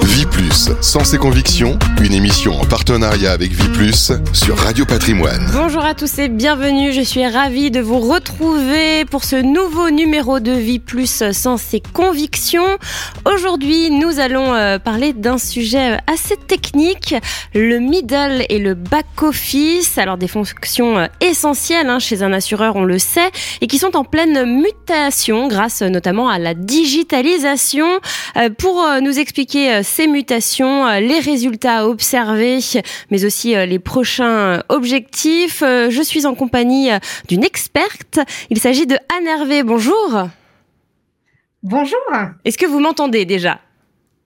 Vie Plus, sans ses convictions, une émission en partenariat avec Vie Plus sur Radio Patrimoine. Bonjour à tous et bienvenue. Je suis ravie de vous retrouver pour ce nouveau numéro de Vie Plus sans ses convictions. Aujourd'hui, nous allons euh, parler d'un sujet assez technique, le middle et le back office. Alors des fonctions euh, essentielles hein, chez un assureur, on le sait, et qui sont en pleine mutation grâce notamment à la digitalisation. Euh, pour nous expliquer ces mutations, euh, les résultats observés, mais aussi euh, les prochains objectifs. Euh, je suis en compagnie d'une experte. Il s'agit de Anne Hervé. Bonjour. Bonjour. Est-ce que vous m'entendez déjà?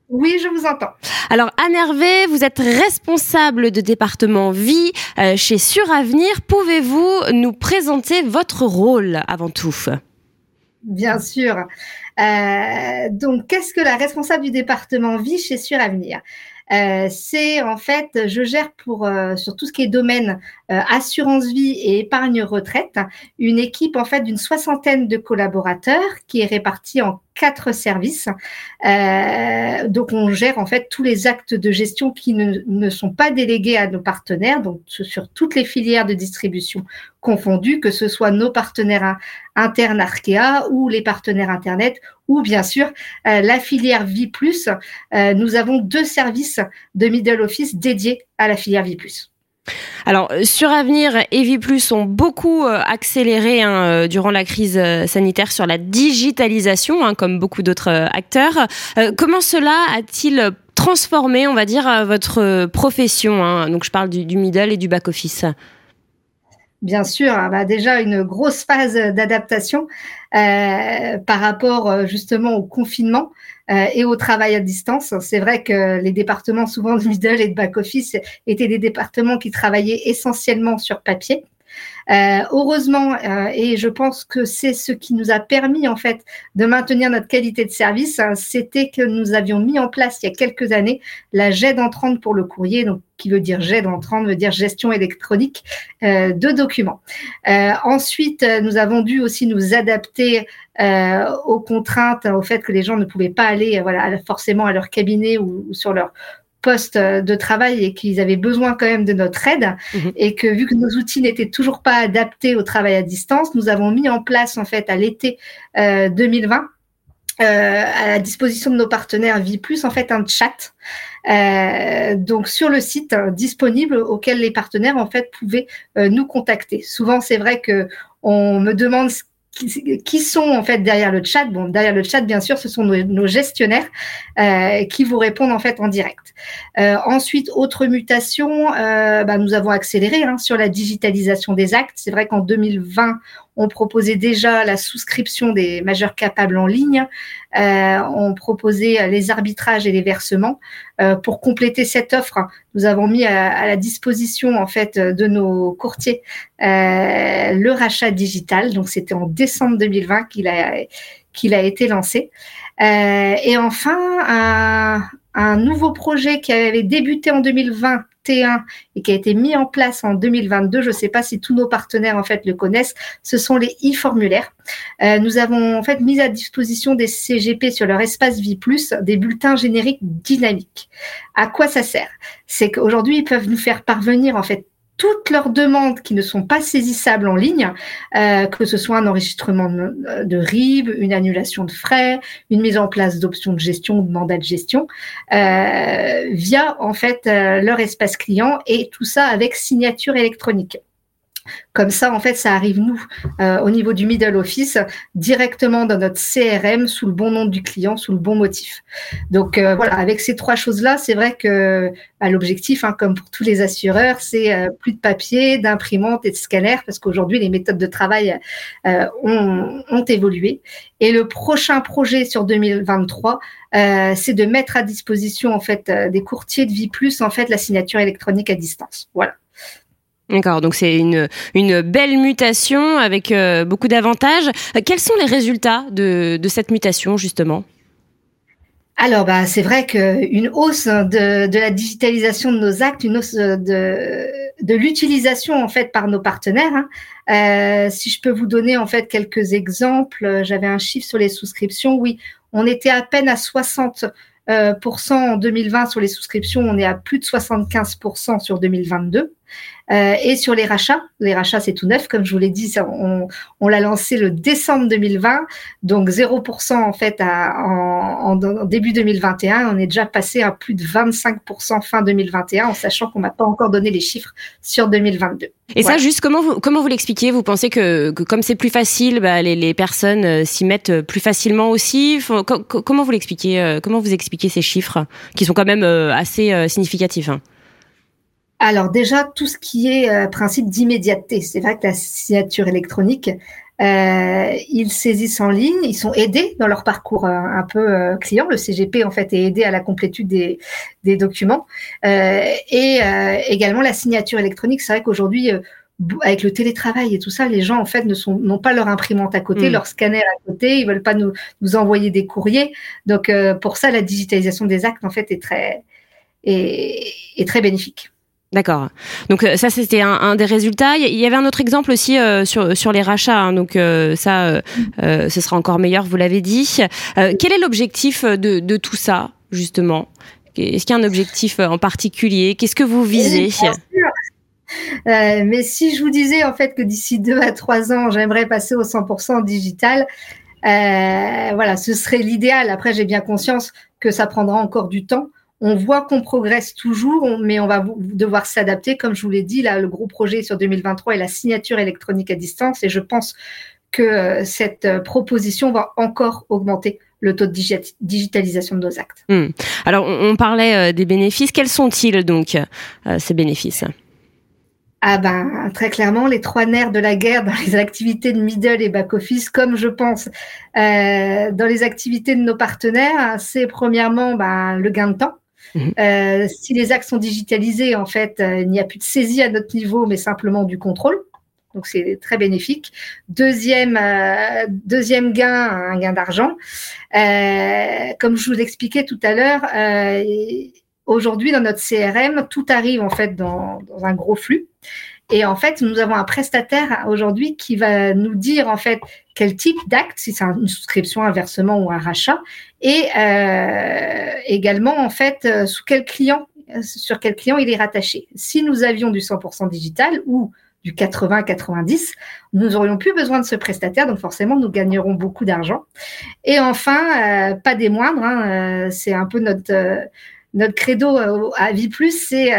Oui, je vous entends. Alors, Anne Hervé, vous êtes responsable de département vie chez Suravenir. Pouvez-vous nous présenter votre rôle avant tout? Bien sûr. Euh, donc, qu'est-ce que la responsable du département vie chez Suravenir euh, c'est en fait, je gère pour euh, sur tout ce qui est domaine euh, assurance vie et épargne retraite, une équipe en fait d'une soixantaine de collaborateurs qui est répartie en quatre services. Euh, donc on gère en fait tous les actes de gestion qui ne, ne sont pas délégués à nos partenaires, donc sur toutes les filières de distribution confondues, que ce soit nos partenaires internes Arkea ou les partenaires Internet ou bien sûr euh, la filière Vie. Euh, nous avons deux services de middle office dédiés à la filière Vie. Alors, sur Avenir et Plus ont beaucoup euh, accéléré hein, euh, durant la crise euh, sanitaire sur la digitalisation, hein, comme beaucoup d'autres acteurs. comment cela a-t-il transformé, on va dire, votre profession hein? Donc, je parle du, du middle et du back-office. Bien sûr, bah déjà une grosse phase d'adaptation euh, par rapport justement au confinement. Euh, et au travail à distance. C'est vrai que les départements, souvent de middle et de back-office, étaient des départements qui travaillaient essentiellement sur papier. Euh, heureusement, euh, et je pense que c'est ce qui nous a permis en fait de maintenir notre qualité de service, hein, c'était que nous avions mis en place il y a quelques années la GED entrante pour le courrier, donc qui veut dire GED entrante veut dire gestion électronique euh, de documents. Ensuite, nous avons dû aussi nous adapter aux contraintes, au fait que les gens ne pouvaient pas aller voilà forcément à leur cabinet ou sur leur poste de travail et qu'ils avaient besoin quand même de notre aide mhm. et que vu que nos outils n'étaient toujours pas adaptés au travail à distance, nous avons mis en place en fait à l'été 2020 euh, euh, à la disposition de nos partenaires Vie Plus en fait un chat euh, donc sur le site hein, disponible auquel les partenaires en fait pouvaient euh, nous contacter. Souvent c'est vrai que on me demande qui, sont en fait derrière le chat. Bon, derrière le chat, bien sûr, ce sont nos, gestionnaires euh, qui vous répondent en fait en direct. Euh, ensuite, autre mutation, euh, bah, nous avons accéléré hein, sur la digitalisation des actes. C'est vrai qu'en 2020, on proposait déjà la souscription des majeurs capables en ligne. Euh, on proposait les arbitrages et les versements. Euh, pour compléter cette offre, nous avons mis à, la disposition en fait de nos courtiers euh, le rachat digital. Donc c'était en décembre 2020 qu'il a qu'il a été lancé. et enfin, un, nouveau projet qui avait débuté en 2020 T1 et qui a été mis en place en 2022. Je ne sais pas si tous nos partenaires en fait le connaissent. Ce sont les e-formulaires. Euh, nous avons en fait mis à disposition des CGP sur leur espace Vie Plus des bulletins génériques dynamiques. À quoi ça sert? C'est qu'aujourd'hui ils peuvent nous faire parvenir en fait toutes leurs demandes qui ne sont pas saisissables en ligne, euh, que ce soit un enregistrement de, RIB, une annulation de frais, une mise en place d'options de gestion ou de mandat de gestion, euh, via en fait euh, leur espace client et tout ça avec signature électronique. Comme ça, en fait, ça arrive, nous, euh, au niveau du middle office, directement dans notre CRM, sous le bon nom du client, sous le bon motif. Donc, euh, voilà, avec ces trois choses-là, c'est vrai que l'objectif, hein, comme pour tous les assureurs, c'est euh, plus de papier, d'imprimante et de scanner, parce qu'aujourd'hui, les méthodes de travail ont, ont, évolué. Et le prochain projet sur 2023, c'est de mettre à disposition, en fait, des courtiers de vie en fait, la signature électronique à distance. Voilà. D'accord, donc c'est une, une belle mutation avec euh, beaucoup d'avantages. Euh, quels sont les résultats de, de cette mutation justement? Alors, bah, c'est vrai qu'une hausse de, de, la digitalisation de nos actes, une hausse de, de l'utilisation en fait par nos partenaires. Hein. Euh, si je peux vous donner en fait quelques exemples, j'avais un chiffre sur les souscriptions. Oui, on était à peine à 60 en 2020 sur les souscriptions, on est à plus de 75% sur 2022. Euh, et sur les rachats, les rachats c'est tout neuf, comme je vous l'ai dit, on, on l'a lancé le décembre 2020, donc 0% en fait à, en, en, début 2021. On est déjà passé à plus de 25% fin 2021, en sachant qu'on m'a pas encore donné les chiffres sur 2022. Et ça, juste comment vous comment vous l'expliquez? Vous pensez que, que comme c'est plus facile, bah, les, les, personnes euh, s'y mettent plus facilement aussi? Comment vous l'expliquez euh, Comment vous expliquez ces chiffres qui sont quand même assez significatifs hein? Alors déjà, tout ce qui est euh, principe d'immédiateté, c'est vrai que la signature électronique, euh, ils saisissent en ligne, ils sont aidés dans leur parcours euh, un peu euh, client. Le CGP en fait est aidé à la complétude des, des documents et également la signature électronique. C'est vrai qu'aujourd'hui avec le télétravail et tout ça, les gens en fait ne sont n'ont pas leur imprimante à côté, mm. leur scanner à côté, ils veulent pas nous, nous envoyer des courriers. Donc pour ça, la digitalisation des actes en fait est très est, est très bénéfique. D'accord. Donc euh, ça c'était un, des résultats. Il y avait un autre exemple aussi euh, sur sur les rachats. Hein. donc euh, ça, ce sera encore meilleur, vous l'avez dit. quel est l'objectif de, de tout ça justement? Est-ce qu'il y a un objectif en particulier? Qu'est-ce que vous visez? mais si je vous disais en fait que d'ici deux à trois ans, j'aimerais passer au 100% digital, voilà, ce serait l'idéal. Après, j'ai bien conscience que ça prendra encore du temps on voit qu'on progresse toujours, mais on va devoir s'adapter. Comme je vous l'ai dit, là, le gros projet sur 2023 est la signature électronique à distance, et je pense que euh, cette euh, proposition va encore augmenter le taux de digitalisation de nos actes. Hmm. Alors, on, parlait euh, des bénéfices. Quels sont-ils donc, ces bénéfices? Ah ben très clairement les trois nerfs de la guerre dans les activités de middle et back office, comme je pense dans les activités de nos partenaires, c'est premièrement ben, le gain de temps. Mhm. Euh, si les actes sont digitalisés, en fait, euh, il n'y a plus de saisie à notre niveau, mais simplement du contrôle. Donc c'est très bénéfique. Deuxième, euh, deuxième gain, un gain d'argent. comme je vous l'expliquais tout à l'heure, aujourd'hui dans notre CRM, tout arrive en fait dans, dans un gros flux. Et en fait, nous avons un prestataire aujourd'hui qui va nous dire en fait quel type d'acte, si c'est une souscription, un versement ou un rachat, et euh, également en fait euh, sous quel client, sur quel client il est rattaché. Si nous avions du 100% digital ou du 80-90, nous n'aurions plus besoin de ce prestataire, donc forcément nous gagnerons beaucoup d'argent. Et enfin, euh, pas des moindres, hein, c'est un peu notre notre credo à Vie Plus, c'est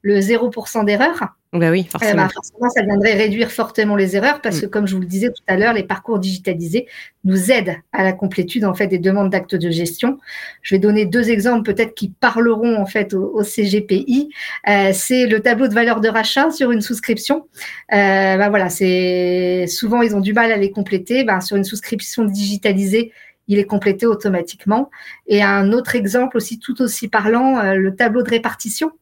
le 0% d'erreur. Ben oui, euh, bah, forcément. ça viendrait réduire fortement les erreurs parce que, mm. comme je vous le disais tout à l'heure, les parcours digitalisés nous aident à la complétude en fait des demandes d'actes de gestion. Je vais donner deux exemples peut-être qui parleront en fait au, CGPI. Euh, c'est le tableau de valeur de rachat sur une souscription. Euh, bah, voilà, c'est souvent ils ont du mal à les compléter. Bah, sur une souscription digitalisée, il est complété automatiquement. Et un autre exemple aussi tout aussi parlant, euh, le tableau de répartition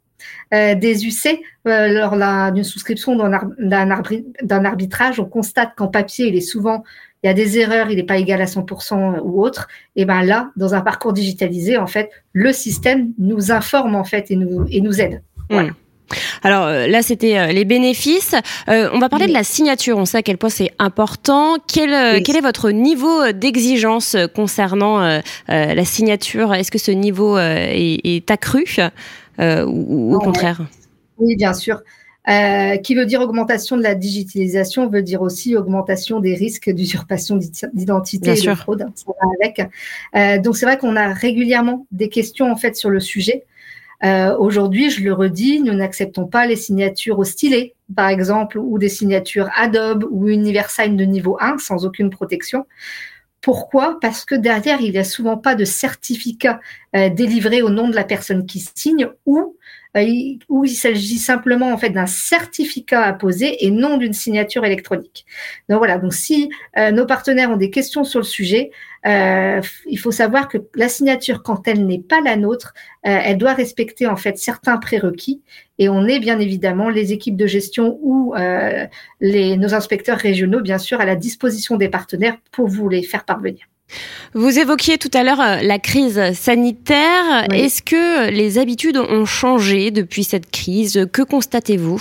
euh, des UC euh, lors d'une souscription d'un arbitrage, on constate qu'en papier, il est souvent, il y a des erreurs, il n'est pas égal à 100% ou autre. Et ben là, dans un parcours digitalisé, en fait, le système nous informe en fait et nous et nous aide. Mmh. Alors euh, là, c'était les bénéfices. on va parler de la signature. On sait à quel point c'est important. Quel, quel, est votre niveau d'exigence concernant la signature? Est-ce que ce niveau est, est accru? Euh, ou, au contraire Oui, bien sûr. Euh, qui veut dire augmentation de la digitalisation, veut dire aussi augmentation des risques d'usurpation d'identité et de fraude. Ça va avec. Euh, donc c'est vrai qu'on a régulièrement des questions en fait sur le sujet. Euh, Aujourd'hui, je le redis, nous n'acceptons pas les signatures au stylet, par exemple, ou des signatures Adobe ou Universign de niveau 1 sans aucune protection. Pourquoi? Parce que derrière, il n'y a souvent pas de certificat euh, délivré au nom de la personne qui signe ou où il s'agit simplement en fait d'un certificat à poser et non d'une signature électronique. Donc voilà, donc si euh, nos partenaires ont des questions sur le sujet, euh, il faut savoir que la signature, quand elle n'est pas la nôtre, elle doit respecter en fait certains prérequis et on est bien évidemment les équipes de gestion ou nos inspecteurs régionaux, bien sûr, à la disposition des partenaires pour vous les faire parvenir. Vous évoquiez tout à l'heure euh, la crise sanitaire. Est-ce que les habitudes ont changé depuis cette crise? Que constatez-vous?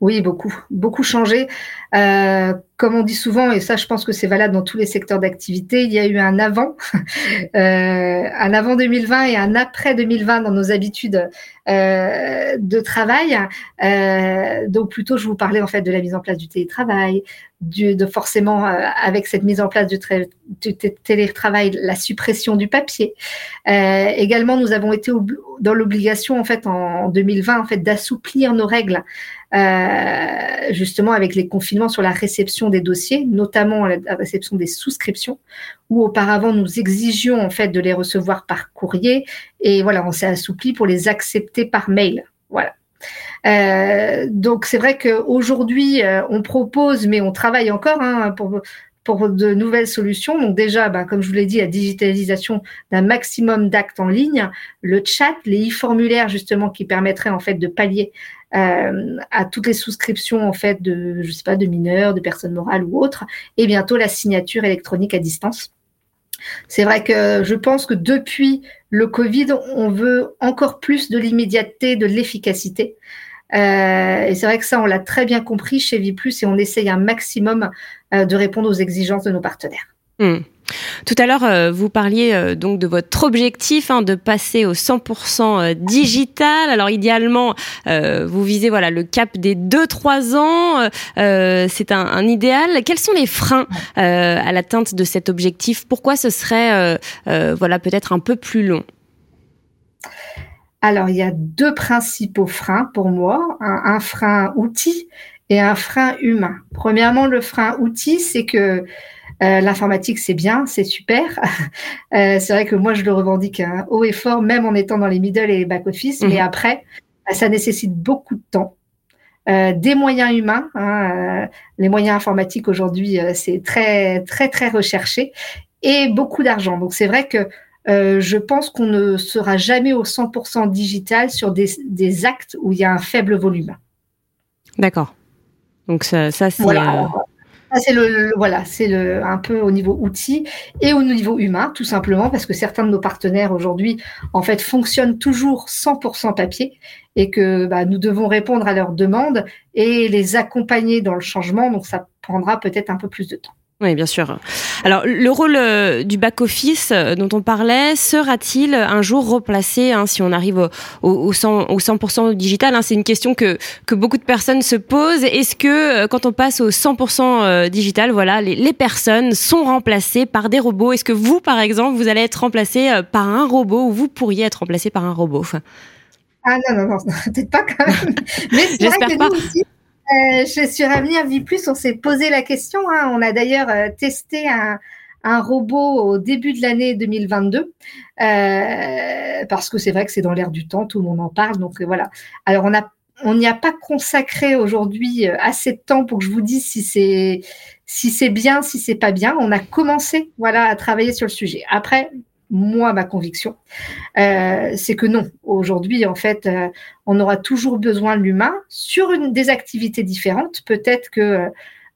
Oui, beaucoup, beaucoup changé. Euh, comme on dit souvent, et ça je pense que c'est valable dans tous les secteurs d'activité, il y a eu un avant, euh, un avant 2020 et un après 2020 dans nos habitudes euh, de travail. Donc plutôt, je vous parlais en fait de la mise en place du télétravail, de forcément avec cette mise en place du, télétravail, la suppression du papier. Également, nous avons été dans l'obligation en fait en 2020 en fait d'assouplir nos règles justement avec les confinements sur la réception des dossiers, notamment la réception des souscriptions, où auparavant nous exigions en fait de les recevoir par courrier, et voilà, on s'est assoupli pour les accepter par mail. Voilà. Euh, donc c'est vrai qu'aujourd'hui euh, on propose, mais on travaille encore hein, pour pour de nouvelles solutions. Donc déjà, ben, comme je vous l'ai dit, la digitalisation d'un maximum d'actes en ligne, le chat, les e-formulaires justement qui permettraient en fait de pallier euh, à toutes les souscriptions en fait de, je sais pas, de mineurs, de personnes morales ou autres, et bientôt la signature électronique à distance. C'est vrai que je pense que depuis le Covid, on veut encore plus de l'immédiateté, de l'efficacité. Euh, et c'est vrai que ça, on l'a très bien compris chez Viplus et on essaye un maximum de répondre aux exigences de nos partenaires. Hmm. Tout à l'heure, euh, vous parliez euh, donc de votre objectif hein, de passer au 100% euh, digital. Alors idéalement, vous visez voilà le cap des 2-3 ans. C'est un, un, idéal. Quels sont les freins à l'atteinte de cet objectif? Pourquoi ce serait voilà peut-être un peu plus long? Alors il y a deux principaux freins pour moi. Un, un frein outil et un frein humain. Premièrement, le frein outil, c'est que euh, l'informatique, c'est bien, c'est super. euh, c'est vrai que moi, je le revendique hein, haut et fort, même en étant dans les middle et les back-office. Mais mhm. après, bah, ça nécessite beaucoup de temps. Euh, des moyens humains. Hein, euh, les moyens informatiques aujourd'hui, euh, c'est très, très, très recherché. Et beaucoup d'argent. Donc, c'est vrai que je pense qu'on ne sera jamais au 100% digital sur des, des, actes où il y a un faible volume. D'accord. Donc ça, ça c'est c'est le, voilà, c'est le un peu au niveau outils et au niveau humain, tout simplement parce que certains de nos partenaires aujourd'hui, en fait, fonctionnent toujours 100% papier et que bah, nous devons répondre à leurs demandes et les accompagner dans le changement. Donc, ça prendra peut-être un peu plus de temps. Oui, bien sûr. Alors, le rôle euh, du back-office euh, dont on parlait sera-t-il un jour replacé hein, si on arrive au, au, 100%, au 100 digital hein, C'est une question que, que beaucoup de personnes se posent. Est-ce que euh, quand on passe au 100% digital, voilà, les, les, personnes sont remplacées par des robots? Est-ce que vous, par exemple, vous allez être remplacé par un robot ou vous pourriez être remplacé par un robot? Ah non, non, non, peut-être pas quand même. Mais J'espère pas. aussi, euh, je suis Avenir Vie Plus, on s'est posé la question. Hein. On a d'ailleurs euh, testé un, robot au début de l'année 2022, euh, parce que c'est vrai que c'est dans l'air du temps, tout le monde en parle. Donc voilà. Alors on n'y a pas consacré aujourd'hui assez de temps pour que je vous dise si c'est si c'est bien, si c'est pas bien. On a commencé voilà à travailler sur le sujet. Après, moi, ma conviction, euh, c'est que non. Aujourd'hui, en fait, euh, on aura toujours besoin de l'humain sur une, des activités différentes. Peut-être que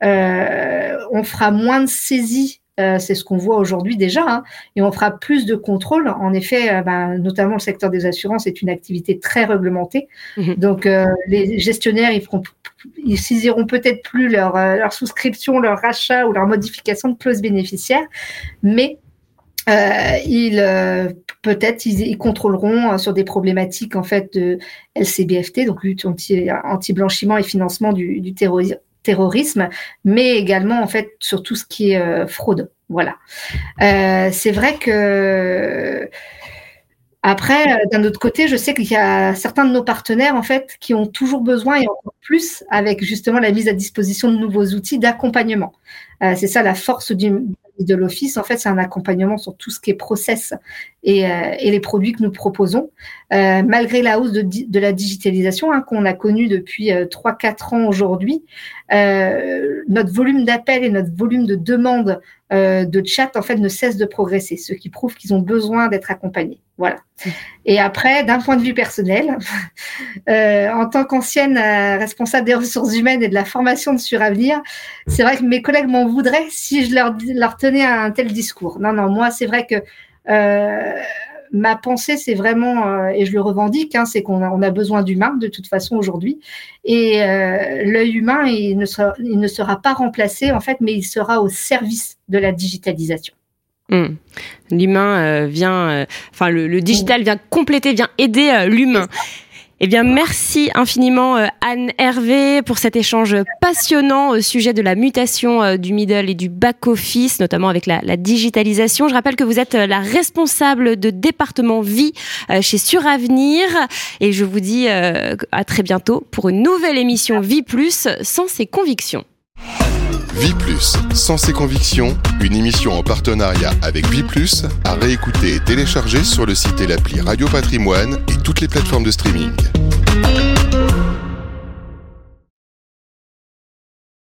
euh, on fera moins de saisie. Euh, c'est ce qu'on voit aujourd'hui déjà, hein, et on fera plus de contrôle. En effet, ben, notamment le secteur des assurances est une activité très réglementée. Mmh. Donc, les gestionnaires, ils feront ils saisiront peut-être plus leur, leur souscription, leur rachat ou leur modification de clause bénéficiaire, mais euh, ils euh, peut-être ils, contrôleront euh, sur des problématiques en fait de LCBFT, donc lutte anti-blanchiment et financement du, terrorisme, mais également en fait sur tout ce qui est fraude. Voilà. c'est vrai que après, d'un autre côté, je sais qu'il y a certains de nos partenaires en fait qui ont toujours besoin et encore plus avec justement la mise à disposition de nouveaux outils d'accompagnement. C'est ça la force de l'office, en fait, c'est un accompagnement sur tout ce qui est process et, euh, les produits que nous proposons. Euh, malgré la hausse de, la digitalisation hein, qu'on a connue depuis euh, 3-4 ans aujourd'hui, euh, notre volume d'appels et notre volume de demandes euh, de chat en fait ne cesse de progresser, ce qui prouve qu'ils ont besoin d'être accompagnés. Voilà. Et après, d'un point de vue personnel, euh, en tant qu'ancienne euh, responsable des ressources humaines et de la formation de Suravenir, c'est vrai que mes collègues m'en voudraient si je leur, tenais un tel discours. Non, non, moi, c'est vrai que ma pensée, c'est vraiment, et je le revendique, hein, c'est qu'on a, besoin d'humains de toute façon aujourd'hui. Et l'œil humain, il ne, sera, il ne sera pas remplacé en fait, mais il sera au service de la digitalisation. Hmm. L'humain vient, enfin le, digital vient compléter, vient aider l'humain. Eh bien, merci infiniment euh, Anne Hervé pour cet échange passionnant au sujet de la mutation euh, du middle et du back office, notamment avec la, digitalisation. Je rappelle que vous êtes euh, la responsable de département vie chez Suravenir et je vous dis à très bientôt pour une nouvelle émission Vie Plus sans ses convictions. Vie Plus, sans ses convictions, une émission en partenariat avec Vie Plus, à réécouter et télécharger sur le site et l'appli Radio Patrimoine et toutes les plateformes de streaming.